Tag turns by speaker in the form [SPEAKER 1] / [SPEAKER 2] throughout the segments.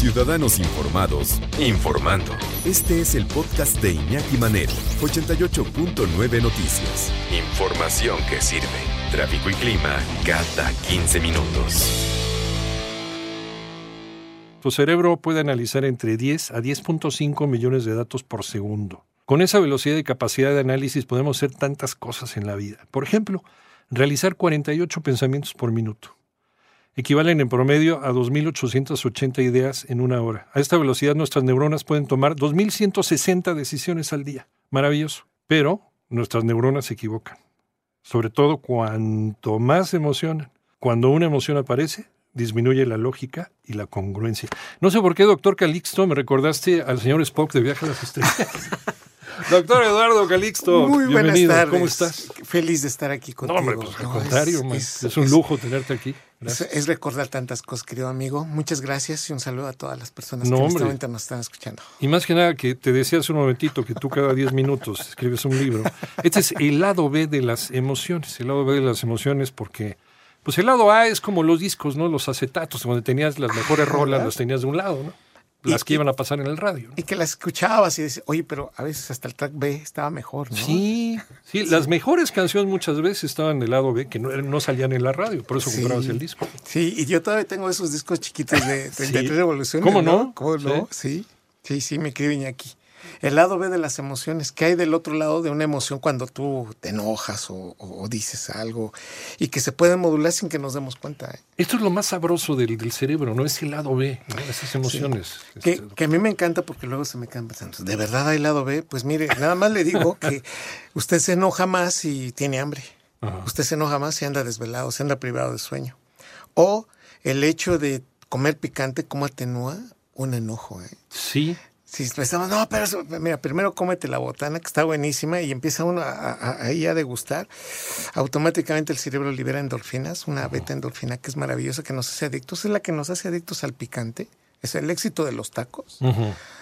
[SPEAKER 1] Ciudadanos informados, informando. Este es el podcast de Iñaki Manero, 88.9 Noticias. Información que sirve. Tráfico y clima cada 15 minutos.
[SPEAKER 2] Tu cerebro puede analizar entre 10 a 10.5 millones de datos por segundo. Con esa velocidad y capacidad de análisis podemos hacer tantas cosas en la vida. Por ejemplo, realizar 48 pensamientos por minuto equivalen en promedio a 2.880 ideas en una hora. A esta velocidad nuestras neuronas pueden tomar 2.160 decisiones al día. Maravilloso. Pero nuestras neuronas se equivocan. Sobre todo cuanto más emocionan. Cuando una emoción aparece, disminuye la lógica y la congruencia. No sé por qué, doctor Calixto, me recordaste al señor Spock de Viaje a las Estrellas. Doctor Eduardo Calixto,
[SPEAKER 3] Muy buenas
[SPEAKER 2] bienvenido.
[SPEAKER 3] tardes.
[SPEAKER 2] ¿Cómo estás?
[SPEAKER 3] Feliz de estar aquí contigo.
[SPEAKER 2] No, hombre, pues al
[SPEAKER 3] No,
[SPEAKER 2] contrario,
[SPEAKER 3] es-
[SPEAKER 2] man.
[SPEAKER 3] es-
[SPEAKER 2] es, un
[SPEAKER 3] es-
[SPEAKER 2] lujo tenerte aquí.
[SPEAKER 3] Es, recordar tantas cosas, querido amigo. Muchas gracias y un saludo a todas las personas
[SPEAKER 2] No,
[SPEAKER 3] que en este
[SPEAKER 2] hombre.
[SPEAKER 3] momento nos están escuchando.
[SPEAKER 2] Y más que nada, que te decía hace un momentito que tú cada 10 minutos escribes un libro. Este es el lado B de las emociones. El lado B de las emociones porque, pues el lado A es como los discos, ¿no? Los acetatos, donde tenías las mejores rolas, las tenías de un lado, ¿no? Las que iban a pasar en el radio. ¿no?
[SPEAKER 3] Y que las escuchabas y decías, oye, pero a veces hasta el track B estaba mejor, ¿no?
[SPEAKER 2] Sí, sí, las mejores canciones muchas veces estaban del lado B, que no, no salían en la radio, por eso
[SPEAKER 3] Sí.
[SPEAKER 2] comprabas el disco.
[SPEAKER 3] Sí, y yo todavía tengo esos discos chiquitos de 33
[SPEAKER 2] Sí.
[SPEAKER 3] revoluciones.
[SPEAKER 2] ¿Cómo no?
[SPEAKER 3] ¿Cómo no? Sí, sí, sí, me quedé aquí. El lado B de las emociones. ¿Qué hay del otro lado de una emoción cuando tú te enojas o, o- o dices algo y que se pueden modular sin que nos demos cuenta? ¿eh?
[SPEAKER 2] Esto es lo más sabroso del, del cerebro, ¿no? Es el lado B, ¿no? Esas emociones.
[SPEAKER 3] Que,
[SPEAKER 2] Este,
[SPEAKER 3] que a mí me encanta porque luego se me quedan pensando, ¿de verdad hay lado B? Pues mire, nada más le digo que usted se enoja más si tiene hambre.
[SPEAKER 2] Ajá.
[SPEAKER 3] Usted se enoja más si anda desvelado, si anda privado de sueño. O el hecho de comer picante, ¿cómo atenúa un enojo? eh?
[SPEAKER 2] Sí,
[SPEAKER 3] Si pensamos, no, pero eso- mira, primero cómete la botana, que está buenísima, y empieza uno a, a- a degustar, automáticamente el cerebro libera endorfinas, una beta endorfina que es maravillosa, que nos hace adictos, es la que nos hace adictos al picante, es el éxito de los tacos.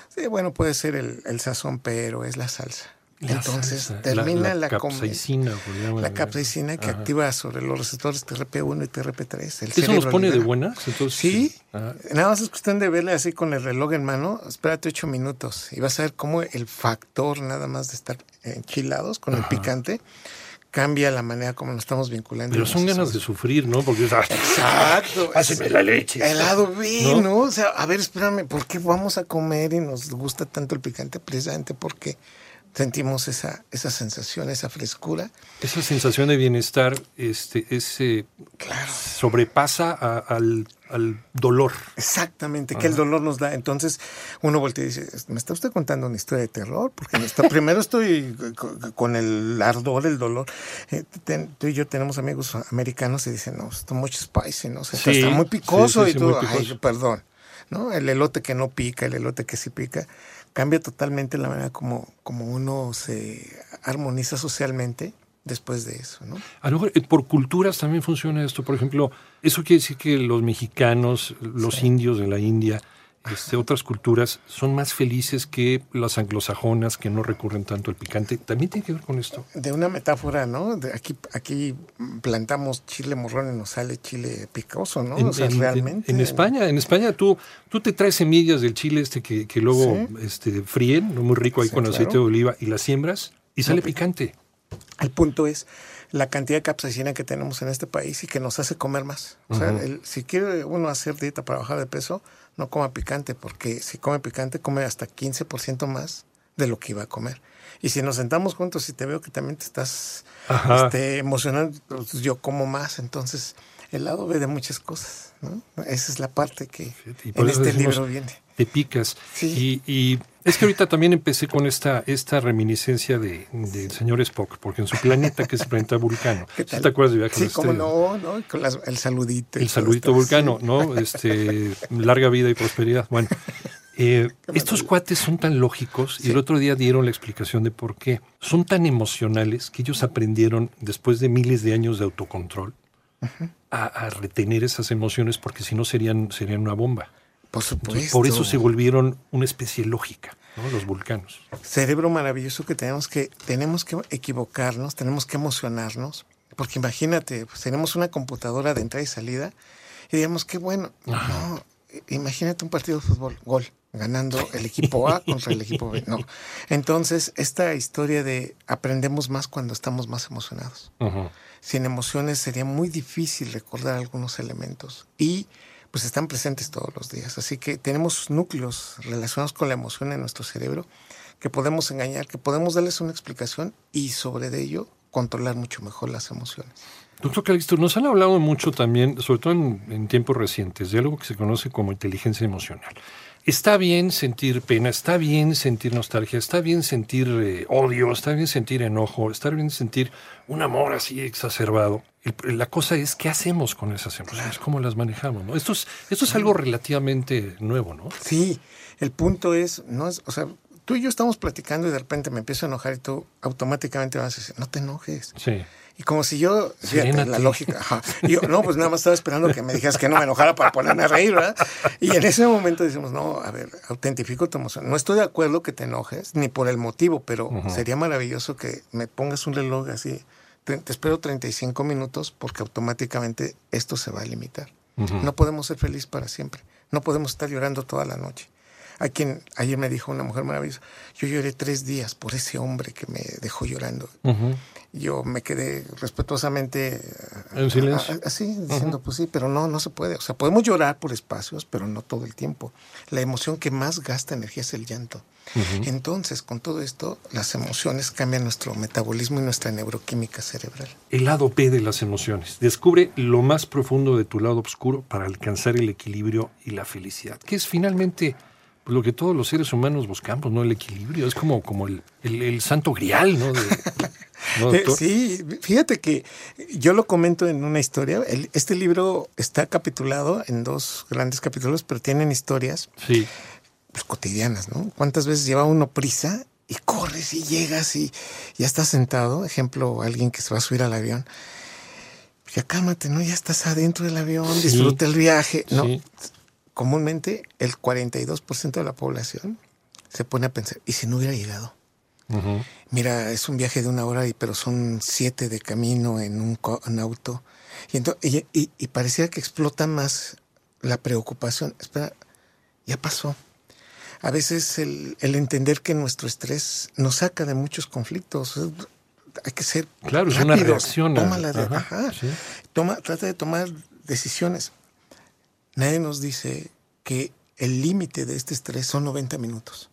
[SPEAKER 3] Sí, bueno, puede ser el, el sazón, pero es la salsa.
[SPEAKER 2] La
[SPEAKER 3] Entonces
[SPEAKER 2] salsa,
[SPEAKER 3] termina la,
[SPEAKER 2] la,
[SPEAKER 3] com-
[SPEAKER 2] capsaicina.
[SPEAKER 3] la capsaicina que
[SPEAKER 2] Ajá.
[SPEAKER 3] activa sobre los receptores TRP1 y TRP3. El
[SPEAKER 2] ¿Eso nos pone de buenas? Entonces,
[SPEAKER 3] Sí, nada más es cuestión de verle así con el reloj en mano, espérate ocho minutos y vas a ver cómo el factor nada más de estar enchilados con el picante cambia la manera como nos estamos vinculando.
[SPEAKER 2] pero son ganas de sufrir, ¿no? Porque es, ah,
[SPEAKER 3] Exacto.
[SPEAKER 2] Páseme la leche.
[SPEAKER 3] B,
[SPEAKER 2] ¿No?
[SPEAKER 3] ¿no? O sea, a ver, espérame, ¿por qué vamos a comer y nos gusta tanto el picante? Precisamente porque sentimos esa, esa sensación, esa frescura.
[SPEAKER 2] Esa sensación de bienestar este, ese
[SPEAKER 3] Claro.
[SPEAKER 2] sobrepasa a- al, al dolor.
[SPEAKER 3] Exactamente, que el dolor nos da. Entonces uno voltea y dice, ¿me está usted contando una historia de terror? Porque está, primero estoy co- con el ardor, el dolor. Eh, ten- tú y yo tenemos amigos americanos y dicen, no, está mucho spicy, ¿no? O sea,
[SPEAKER 2] Sí,
[SPEAKER 3] está muy picoso
[SPEAKER 2] sí, sí,
[SPEAKER 3] y todo.
[SPEAKER 2] muy
[SPEAKER 3] Ay,
[SPEAKER 2] picoso.
[SPEAKER 3] perdón. ¿no? El elote que no pica, el elote que sí pica, cambia totalmente la manera como, como uno se armoniza socialmente después de eso, ¿no?
[SPEAKER 2] A lo mejor eh, por culturas también funciona esto. Por ejemplo, eso quiere decir que los mexicanos, los indios de la India, este, otras culturas son más felices que las anglosajonas que no recurren tanto al picante. También tiene que ver con esto.
[SPEAKER 3] De una metáfora, ¿no? De aquí, aquí plantamos chile morrón y nos sale chile picoso, ¿no?
[SPEAKER 2] En,
[SPEAKER 3] o sea,
[SPEAKER 2] en- en-
[SPEAKER 3] realmente.
[SPEAKER 2] en España, en España tú, tú te traes semillas del chile este que, que luego
[SPEAKER 3] Sí.
[SPEAKER 2] este, fríen, muy rico ahí
[SPEAKER 3] Sí,
[SPEAKER 2] con
[SPEAKER 3] claro.
[SPEAKER 2] aceite de oliva, y las siembras y sale picante.
[SPEAKER 3] El punto es la cantidad de capsaicina que tenemos en este país y que nos hace comer más. O sea, el- si quiere uno hacer dieta para bajar de peso, no coma picante, porque si come picante, come hasta 15% más de lo que iba a comer. Y si nos sentamos juntos y te veo que también te estás este, emocionando, pues yo como más. Entonces, el lado ve de muchas cosas. ¿no? Esa es la parte que
[SPEAKER 2] Y
[SPEAKER 3] en este libro viene.
[SPEAKER 2] Te picas.
[SPEAKER 3] Sí.
[SPEAKER 2] Y, y es que ahorita también empecé con esta, esta reminiscencia de- del señor Spock, porque en su planeta, que es el planeta Vulcano,
[SPEAKER 3] ¿Qué
[SPEAKER 2] ¿sí
[SPEAKER 3] tal?
[SPEAKER 2] te acuerdas de Viaje
[SPEAKER 3] Sí, cómo
[SPEAKER 2] Estrellas?
[SPEAKER 3] no, ¿no? Con las- el saludito.
[SPEAKER 2] El saludito vulcano,
[SPEAKER 3] sí.
[SPEAKER 2] ¿no? Este, larga vida y prosperidad. Bueno, eh, estos cuates son tan lógicos y el otro día dieron la explicación de por qué. Son tan emocionales que ellos aprendieron, después de miles de años de autocontrol, a, a retener esas emociones porque si no serían, serían una bomba.
[SPEAKER 3] Por
[SPEAKER 2] Entonces,
[SPEAKER 3] supuesto.
[SPEAKER 2] por eso se volvieron una especie lógica, ¿no? los vulcanos.
[SPEAKER 3] cerebro maravilloso que tenemos que tenemos que equivocarnos, tenemos que emocionarnos, porque imagínate, pues, tenemos una computadora de entrada y salida y digamos que bueno, no, imagínate un partido de fútbol, gol, ganando el equipo A contra el equipo B. No. Entonces, esta historia de aprendemos más cuando estamos más emocionados. Sin emociones sería muy difícil recordar algunos elementos. Y pues están presentes todos los días. Así que tenemos núcleos relacionados con la emoción en nuestro cerebro que podemos engañar, que podemos darles una explicación y sobre ello controlar mucho mejor las emociones.
[SPEAKER 2] Doctor Calixto, nos han hablado mucho también, sobre todo en, tiempos recientes, de algo que se conoce como inteligencia emocional. Está bien sentir pena, está bien sentir nostalgia, está bien sentir eh, odio, está bien sentir enojo, está bien sentir un amor así exacerbado. la cosa es qué hacemos con esas emociones, cómo las manejamos. ¿no? Esto, es, esto es algo relativamente nuevo, ¿no?
[SPEAKER 3] Sí, el punto es, no es, o sea, tú y yo estamos platicando y de repente me empiezo a enojar y tú automáticamente vas a decir, no te enojes.
[SPEAKER 2] Sí.
[SPEAKER 3] Y como si yo, fíjate, la lógica, yo, no, pues nada más estaba esperando que me dijeras que no me enojara para ponerme a reír, ¿verdad? Y en ese momento decimos, no, a ver, autentifico tu emoción. No estoy de acuerdo que te enojes, ni por el motivo, pero sería maravilloso que me pongas un reloj así. Te, espero 35 minutos porque automáticamente esto se va a limitar. No podemos ser felices para siempre. No podemos estar llorando toda la noche. A quien ayer me dijo una mujer maravillosa, yo lloré tres días por ese hombre que me dejó llorando. Yo me quedé respetuosamente
[SPEAKER 2] en eh, silencio.
[SPEAKER 3] Así, diciendo, pues sí, pero no, no se puede. O sea, podemos llorar por espacios, pero no todo el tiempo. La emoción que más gasta energía es el llanto. Entonces, con todo esto, las emociones cambian nuestro metabolismo y nuestra neuroquímica cerebral.
[SPEAKER 2] El lado P de las emociones. Descubre lo más profundo de tu lado oscuro para alcanzar el equilibrio y la felicidad, que es finalmente lo que todos los seres humanos buscamos, ¿no? El equilibrio, es como, como el, el, santo grial, ¿no?
[SPEAKER 3] Eh, sí, fíjate que yo lo comento en una historia. este libro está capitulado en dos grandes capítulos, pero tienen historias
[SPEAKER 2] sí.
[SPEAKER 3] pues, cotidianas, ¿no? ¿Cuántas veces lleva uno prisa y corres y llegas y ya estás sentado? Ejemplo, alguien que se va a subir al avión. Ya cálmate, ¿no? Ya estás adentro del avión, disfruta el viaje. No, comúnmente el 42% de la población se pone a pensar, ¿y si no hubiera llegado? Mira, es un viaje de una hora, pero son siete de camino en un, auto. Y, entonces, y, parecía que explota más la preocupación. Espera, ya pasó. A veces el, entender que nuestro estrés nos saca de muchos conflictos. Hay que ser
[SPEAKER 2] claro, es una reacción.
[SPEAKER 3] Toma la toma, trata de tomar decisiones. Nadie nos dice que el límite de este estrés son 90 minutos.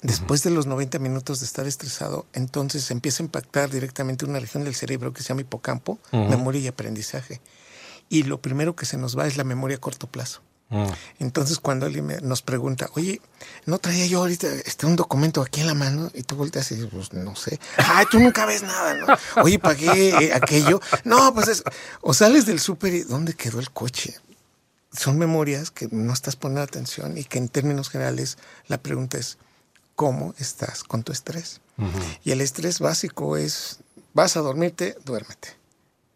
[SPEAKER 3] Después de los 90 minutos de estar estresado, entonces empieza a impactar directamente una región del cerebro que se llama hipocampo, memoria y aprendizaje. Y lo primero que se nos va es la memoria a corto plazo. Entonces, cuando alguien nos pregunta, oye, ¿no traía yo ahorita este, un documento aquí en la mano? Y tú volteas y dices, pues no sé. Ay, tú nunca ves nada, ¿no? Oye, pagué eh, aquello. No, pues es. O sales del súper y ¿dónde quedó el coche? Son memorias que no estás poniendo atención y que en términos generales la pregunta es, ¿cómo estás con tu estrés? Y el estrés básico es, vas a dormirte, duérmete.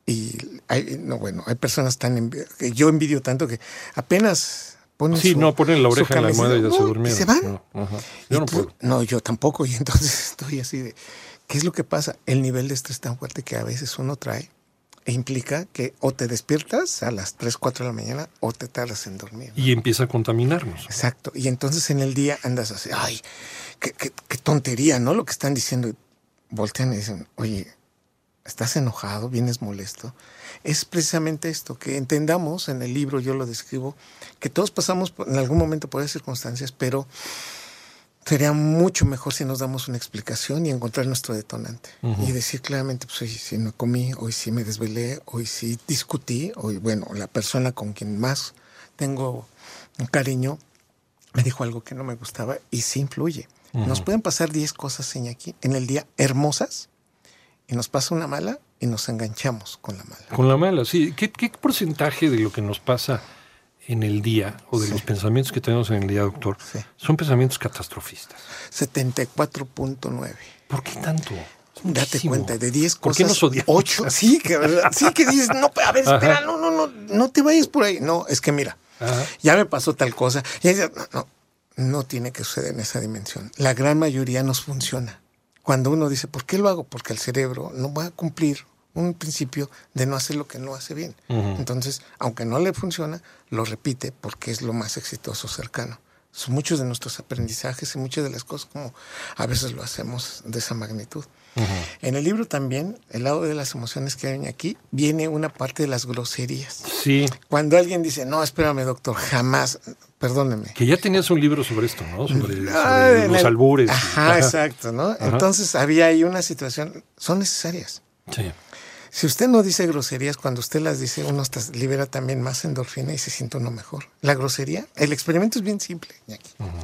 [SPEAKER 3] Y hay, no, bueno, hay personas tan, que yo envidio tanto que apenas ponen
[SPEAKER 2] Sí, no, ponen la oreja en la almohada y ya se durmieron.
[SPEAKER 3] se van.
[SPEAKER 2] yo no puedo.
[SPEAKER 3] No, yo tampoco. Y entonces estoy así de, ¿qué es lo que pasa? El nivel de estrés tan fuerte que a veces uno trae implica que o te despiertas a las 3, 4 de la mañana o te tardas en dormir.
[SPEAKER 2] Y empieza a contaminarnos.
[SPEAKER 3] Exacto. Y entonces en el día andas así, ay, qué, qué, tontería, ¿no? Lo que están diciendo. Voltean y dicen, oye, estás enojado, vienes molesto. Es precisamente esto, que entendamos, en el libro yo lo describo, que todos pasamos en algún momento por esas circunstancias, pero sería mucho mejor si nos damos una explicación y encontrar nuestro detonante. Y decir claramente, pues hoy sí no comí, hoy sí me desvelé, hoy sí discutí, hoy, bueno, la persona con quien más tengo un cariño me dijo algo que no me gustaba y sí influye. Nos pueden pasar 10 cosas aquí en el día hermosas y nos pasa una mala y nos enganchamos con la mala.
[SPEAKER 2] Con la mala, sí. ¿Qué, qué porcentaje de lo que nos pasa en el día o de los pensamientos que tenemos en el día, doctor, son pensamientos catastrofistas.
[SPEAKER 3] 74.9.
[SPEAKER 2] ¿Por qué tanto?
[SPEAKER 3] Date cuenta, de 10 cosas.
[SPEAKER 2] ¿Por qué nos odiamos?
[SPEAKER 3] 8, sí, que, sí que dices, no, a ver, espera, no, no, no, no te vayas por ahí. No, es que mira, ya me pasó tal cosa. Y no, no, no tiene que suceder en esa dimensión. La gran mayoría nos funciona. Cuando uno dice, ¿por qué lo hago? Porque el cerebro no va a cumplir un principio de no hacer lo que no hace bien. Entonces, aunque no le funciona, lo repite porque es lo más exitoso cercano. Son muchos de nuestros aprendizajes y muchas de las cosas como a veces lo hacemos de esa magnitud. En el libro también, el lado de las emociones que hay aquí, viene una parte de las groserías.
[SPEAKER 2] Sí.
[SPEAKER 3] Cuando alguien dice, no, espérame, doctor, jamás, perdóneme.
[SPEAKER 2] Que ya tenías un libro sobre esto, ¿no? Sobre, los albures.
[SPEAKER 3] Ajá, exacto, ¿no? Entonces había ahí una situación, son necesarias.
[SPEAKER 2] Sí.
[SPEAKER 3] Si usted no dice groserías, cuando usted las dice, uno libera también más endorfina y se siente uno mejor. La grosería, el experimento es bien simple.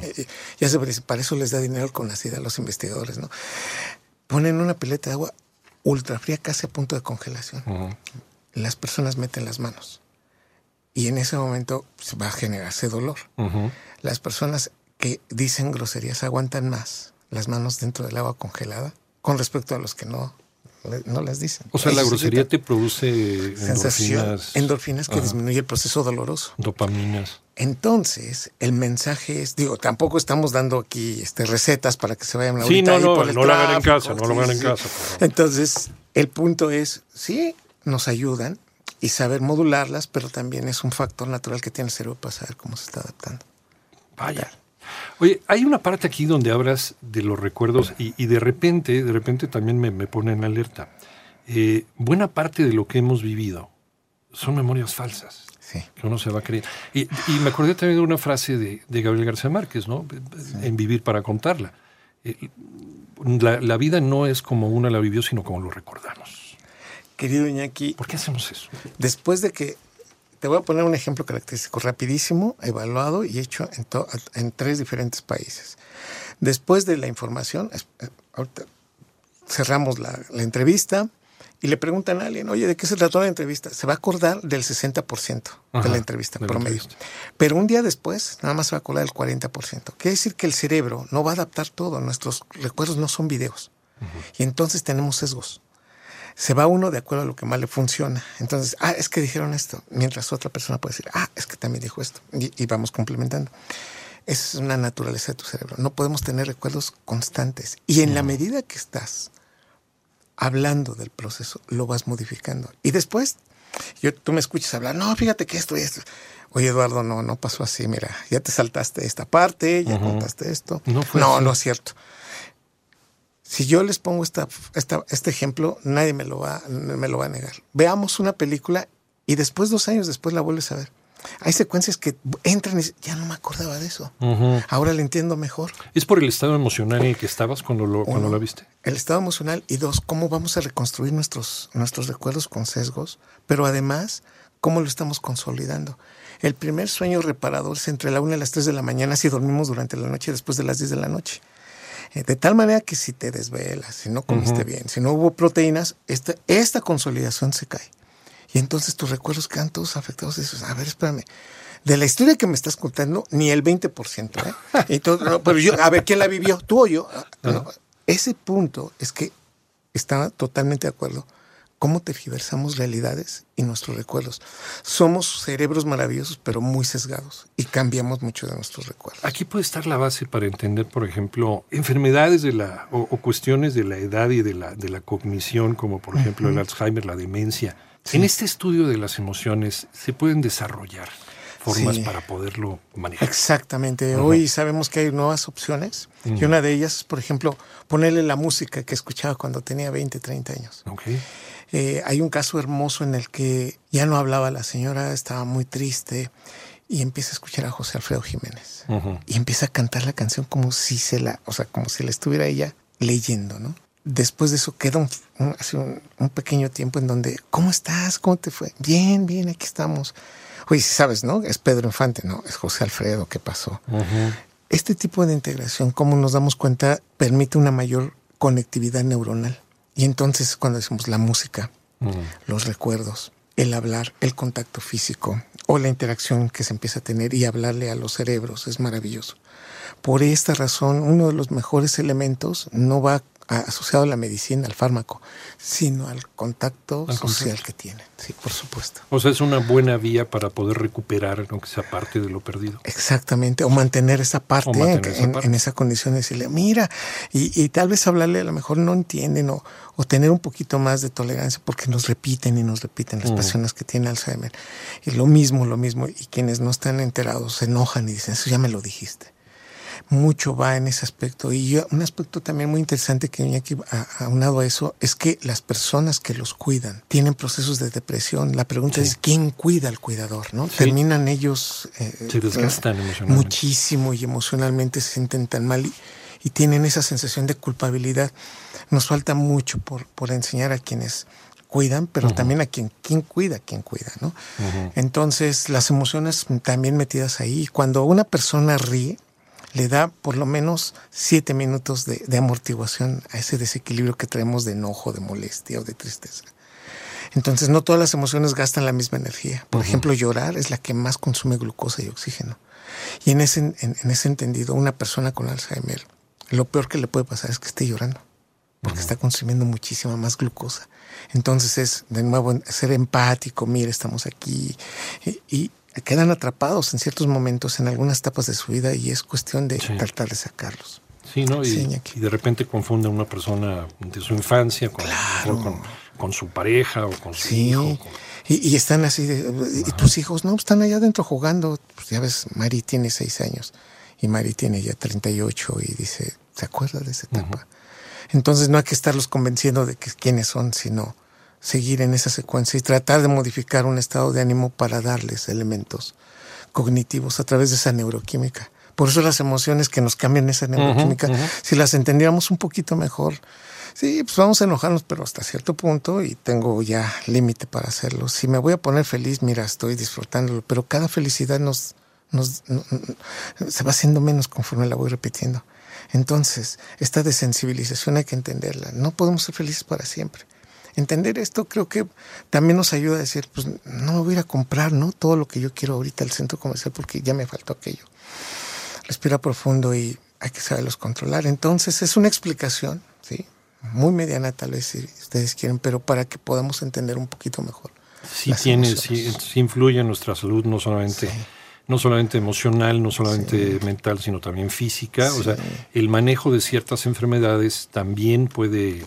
[SPEAKER 3] Eh, ya se parece, para eso les da dinero con la a los investigadores, ¿no? Ponen una pileta de agua ultra fría, casi a punto de congelación. Las personas meten las manos. Y en ese momento se va a generarse dolor. Las personas que dicen groserías aguantan más las manos dentro del agua congelada con respecto a los que no no las dicen.
[SPEAKER 2] O sea, la grosería te produce endorfinas.
[SPEAKER 3] Endorfinas que disminuye el proceso doloroso.
[SPEAKER 2] Dopaminas.
[SPEAKER 3] Entonces, el mensaje es, digo, tampoco estamos dando aquí este, recetas para que se vayan
[SPEAKER 2] a Sí, no, no, no lo hagan en casa, no lo hagan en casa.
[SPEAKER 3] Entonces, el punto es, sí, nos ayudan y saber modularlas, pero también es un factor natural que tiene el cerebro para saber cómo se está adaptando.
[SPEAKER 2] Vaya. Oye, hay una parte aquí donde hablas de los recuerdos y, de repente, de repente también me, pone en alerta. Eh, buena parte de lo que hemos vivido son memorias falsas.
[SPEAKER 3] Sí.
[SPEAKER 2] Que uno se va a creer. Y, me acordé también de una frase de, Gabriel García Márquez, ¿no? En Vivir para contarla. Eh, la, la, vida no es como una la vivió, sino como lo recordamos.
[SPEAKER 3] Querido Iñaki.
[SPEAKER 2] ¿Por qué hacemos eso?
[SPEAKER 3] Después de que te voy a poner un ejemplo característico, rapidísimo, evaluado y hecho en, en tres diferentes países. Después de la información, eh, cerramos la, entrevista y le preguntan a alguien, oye, ¿de qué se trató la entrevista? Se va a acordar del 60% de la entrevista promedio. Pero un día después, nada más se va a acordar del 40%. Quiere decir que el cerebro no va a adaptar todo, nuestros recuerdos no son videos. Y entonces tenemos sesgos se va uno de acuerdo a lo que más le funciona. Entonces, ah, es que dijeron esto, mientras otra persona puede decir, ah, es que también dijo esto, y, vamos complementando. Esa es una naturaleza de tu cerebro. No podemos tener recuerdos constantes. Y en la medida que estás hablando del proceso, lo vas modificando. Y después, yo, tú me escuchas hablar, no, fíjate que esto y esto. Oye, Eduardo, no, no pasó así. Mira, ya te saltaste esta parte, ya contaste esto. No, no, no es cierto. Si yo les pongo esta, este ejemplo, nadie me lo, va, me lo va a negar. Veamos una película y después, dos años después, la vuelves a ver. Hay secuencias que entran y ya no me acordaba de eso. Ahora la entiendo mejor.
[SPEAKER 2] ¿Es por el estado emocional en el que estabas cuando lo, cuando lo viste?
[SPEAKER 3] El estado emocional y dos, cómo vamos a reconstruir nuestros, nuestros recuerdos con sesgos, pero además, cómo lo estamos consolidando. El primer sueño reparador es entre la una y las tres de la mañana si dormimos durante la noche después de las 10 de la noche. Eh, de tal manera que si te desvelas, si no comiste bien, si no hubo proteínas, esta, esta consolidación se cae. Y entonces tus recuerdos quedan todos afectados. dices, a ver, espérame. De la historia que me estás contando, ni el 20%. ¿eh? Y todo, pero yo, a ver, ¿quién la vivió? ¿Tú o yo? Ah, ese punto es que está totalmente de acuerdo cómo tergiversamos realidades y nuestros recuerdos. Somos cerebros maravillosos, pero muy sesgados y cambiamos mucho de nuestros recuerdos.
[SPEAKER 2] Aquí puede estar la base para entender, por ejemplo, enfermedades de la, o, cuestiones de la edad y de la, de la cognición, como por ejemplo el Alzheimer, la demencia. En este estudio de las emociones se pueden desarrollar formas para poderlo manejar.
[SPEAKER 3] Exactamente. Hoy sabemos que hay nuevas opciones y una de ellas es, por ejemplo, ponerle la música que escuchaba cuando tenía 20, 30 años.
[SPEAKER 2] Okay.
[SPEAKER 3] Eh, hay un caso hermoso en el que ya no hablaba la señora, estaba muy triste y empieza a escuchar a José Alfredo Jiménez y empieza a cantar la canción como si se la, o sea, como si la estuviera ella leyendo, ¿no? Después de eso queda un, un, pequeño tiempo en donde, ¿cómo estás? ¿Cómo te fue? Bien, bien, aquí estamos. Oye, sabes, ¿no? Es Pedro Infante, ¿no? Es José Alfredo, ¿qué pasó? Este tipo de integración, como nos damos cuenta, permite una mayor conectividad neuronal. Y entonces cuando decimos la música, los recuerdos, el hablar, el contacto físico o la interacción que se empieza a tener y hablarle a los cerebros es maravilloso. Por esta razón, uno de los mejores elementos no va asociado a la medicina, al fármaco, sino al contacto social que tienen. Sí, por supuesto.
[SPEAKER 2] O sea, es una buena vía para poder recuperar, aunque sea parte de lo perdido.
[SPEAKER 3] Exactamente, o mantener esa parte, en, esa condición de decirle, mira, y, tal vez hablarle a lo mejor no entienden o, tener un poquito más de tolerancia porque nos repiten y nos repiten las personas que tienen Alzheimer. Y lo mismo, lo mismo, y quienes no están enterados se enojan y dicen, eso ya me lo dijiste mucho va en ese aspecto. Y un aspecto también muy interesante que viene aquí aunado a eso es que las personas que los cuidan tienen procesos de depresión. La pregunta es quién cuida al cuidador, ¿no? Terminan ellos
[SPEAKER 2] eh, se desgastan emocionalmente.
[SPEAKER 3] muchísimo y emocionalmente se sienten tan mal y, tienen esa sensación de culpabilidad. Nos falta mucho por, por enseñar a quienes cuidan, pero también a quien, quien cuida, quien cuida, ¿no? Entonces, las emociones también metidas ahí. Cuando una persona ríe, le da por lo menos siete minutos de, amortiguación a ese desequilibrio que traemos de enojo, de molestia o de tristeza. Entonces no todas las emociones gastan la misma energía. Por ejemplo, llorar es la que más consume glucosa y oxígeno. Y en ese, en, ese entendido, una persona con Alzheimer, lo peor que le puede pasar es que esté llorando, porque está consumiendo muchísima más glucosa. Entonces es, de nuevo, ser empático, mire, estamos aquí. y quedan atrapados en ciertos momentos, en algunas etapas de su vida, y es cuestión de tratar de sacarlos.
[SPEAKER 2] Sí, ¿no? Y, de repente confunden a una persona de su infancia con, con, su pareja o con su hijo.
[SPEAKER 3] Y, están así, de, y tus hijos, no, están allá adentro jugando. Pues ya ves, Mari tiene seis años y Mari tiene ya 38 y dice, ¿se acuerda de esa etapa? Entonces no hay que estarlos convenciendo de que quiénes son, sino seguir en esa secuencia y tratar de modificar un estado de ánimo para darles elementos cognitivos a través de esa neuroquímica. Por eso las emociones que nos cambian esa neuroquímica, si las entendiéramos un poquito mejor, sí, pues vamos a enojarnos, pero hasta cierto punto, y tengo ya límite para hacerlo. Si me voy a poner feliz, mira, estoy disfrutándolo, pero cada felicidad nos, nos, se va haciendo menos conforme la voy repitiendo. Entonces, esta desensibilización hay que entenderla. No podemos ser felices para siempre entender esto creo que también nos ayuda a decir, pues no me voy a ir a comprar, ¿no? Todo lo que yo quiero ahorita al centro comercial porque ya me faltó aquello. Respira profundo y hay que saberlos controlar. Entonces es una explicación, ¿sí? Muy mediana tal vez si ustedes quieren, pero para que podamos entender un poquito mejor.
[SPEAKER 2] Sí tiene, sí, influye en nuestra salud, no solamente... no solamente emocional, no solamente mental, sino también física. O sea, el manejo de ciertas enfermedades también puede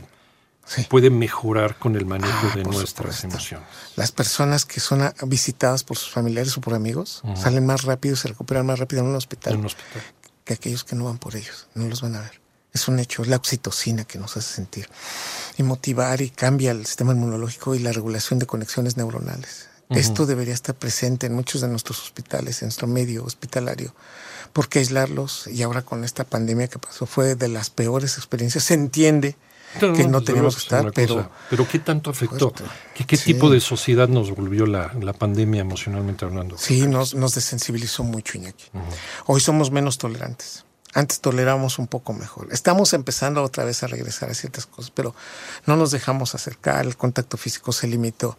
[SPEAKER 2] puede mejorar con el manejo ah, de nuestras emociones.
[SPEAKER 3] Las personas que son visitadas por sus familiares o por amigos salen más rápido, se recuperan más rápido en un hospital,
[SPEAKER 2] en un hospital
[SPEAKER 3] que aquellos que no van por ellos, no los van a ver. Es un hecho, es la oxitocina que nos hace sentir y motivar y cambia el sistema inmunológico y la regulación de conexiones neuronales. Esto debería estar presente en muchos de nuestros hospitales, en nuestro medio hospitalario, porque aislarlos y ahora con esta pandemia que pasó fue de las peores experiencias. Se entiende, que no teníamos que estar, pero...
[SPEAKER 2] Pero ¿qué tanto afectó? ¿Qué, tipo de sociedad nos volvió la, pandemia emocionalmente hablando?
[SPEAKER 3] Sí, nos, nos desensibilizó mucho, Iñaki. Hoy somos menos tolerantes. Antes toleramos un poco mejor. Estamos empezando otra vez a regresar a ciertas cosas, pero no nos dejamos acercar, el contacto físico se limitó.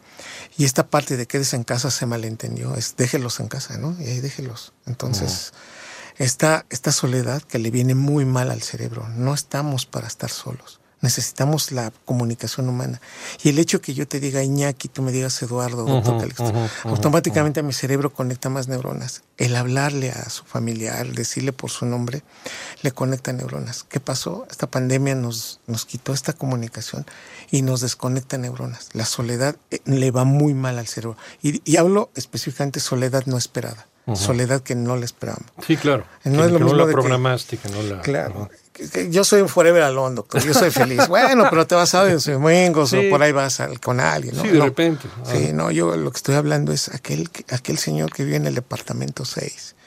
[SPEAKER 3] Y esta parte de quedes en casa se malentendió, es déjelos en casa, ¿no? Y ahí déjelos. Entonces, esta, esta soledad que le viene muy mal al cerebro, no estamos para estar solos necesitamos la comunicación humana. Y el hecho que yo te diga Iñaki, tú me digas Eduardo, automáticamente a mi cerebro conecta más neuronas. El hablarle a su familiar, decirle por su nombre, le conecta neuronas. ¿Qué pasó? Esta pandemia nos, nos quitó esta comunicación y nos desconecta neuronas. La soledad eh, le va muy mal al cerebro. Y, y hablo específicamente soledad no esperada. Soledad que no le esperamos.
[SPEAKER 2] Sí, claro. No es lo mismo no la programaste, que, no la...
[SPEAKER 3] Claro yo soy un forever alone, doctor. Yo soy feliz. bueno, pero te vas a ver en domingos o por ahí vas con alguien. ¿no?
[SPEAKER 2] Sí, de repente.
[SPEAKER 3] Sí, no, yo lo que estoy hablando es aquel, aquel señor que vive en el departamento 6 y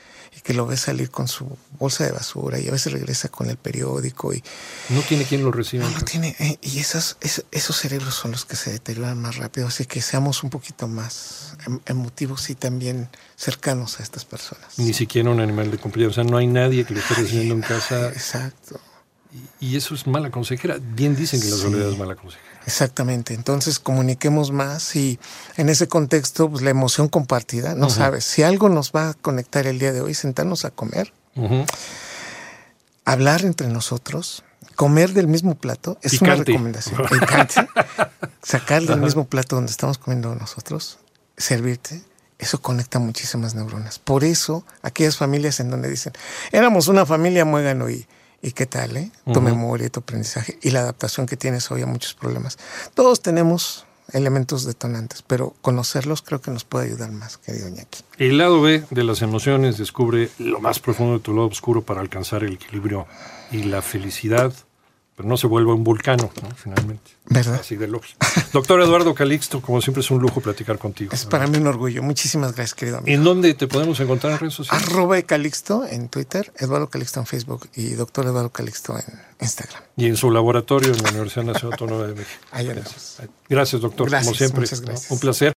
[SPEAKER 3] que lo ve salir con su bolsa de basura y a veces regresa con el periódico y...
[SPEAKER 2] No tiene quien lo reciba.
[SPEAKER 3] No, tiene. Eh, y esas, esos cerebros son los que se deterioran más rápido, así que seamos un poquito más em, emotivos y también cercanos a estas personas.
[SPEAKER 2] Ni siquiera un animal de compañía, o sea, no hay nadie que lo esté recibiendo en casa.
[SPEAKER 3] Exacto.
[SPEAKER 2] Y, eso es mala consejera. Bien dicen que la soledad es mala consejera.
[SPEAKER 3] Exactamente. Entonces comuniquemos más y en ese contexto, pues la emoción compartida, no sabes, si algo nos va a conectar el día de hoy, sentarnos a comer, hablar entre nosotros, comer del mismo plato es una recomendación. Picante. Sacar del mismo plato donde estamos comiendo nosotros, servirte, eso conecta muchísimas neuronas. Por eso, aquellas familias en donde dicen, éramos una familia muégano y, y qué tal, eh? Tu memoria, tu aprendizaje y la adaptación que tienes hoy a muchos problemas. Todos tenemos elementos detonantes, pero conocerlos creo que nos puede ayudar más, querido Iñaki.
[SPEAKER 2] El lado B de las emociones descubre lo más profundo de tu lado oscuro para alcanzar el equilibrio y la felicidad pero no se vuelva un vulcano, ¿no? finalmente.
[SPEAKER 3] ¿Verdad?
[SPEAKER 2] Así de lógico. Doctor Eduardo Calixto, como siempre es un lujo platicar contigo.
[SPEAKER 3] Es para mí un orgullo. Muchísimas gracias, querido amigo.
[SPEAKER 2] ¿En dónde te podemos encontrar en redes sociales?
[SPEAKER 3] Arroba Calixto en Twitter, Eduardo Calixto en Facebook y doctor Eduardo Calixto en Instagram.
[SPEAKER 2] Y en su laboratorio en la Universidad Nacional Autónoma de México.
[SPEAKER 3] Ahí
[SPEAKER 2] gracias. gracias, doctor. como siempre,
[SPEAKER 3] muchas gracias.
[SPEAKER 2] un placer.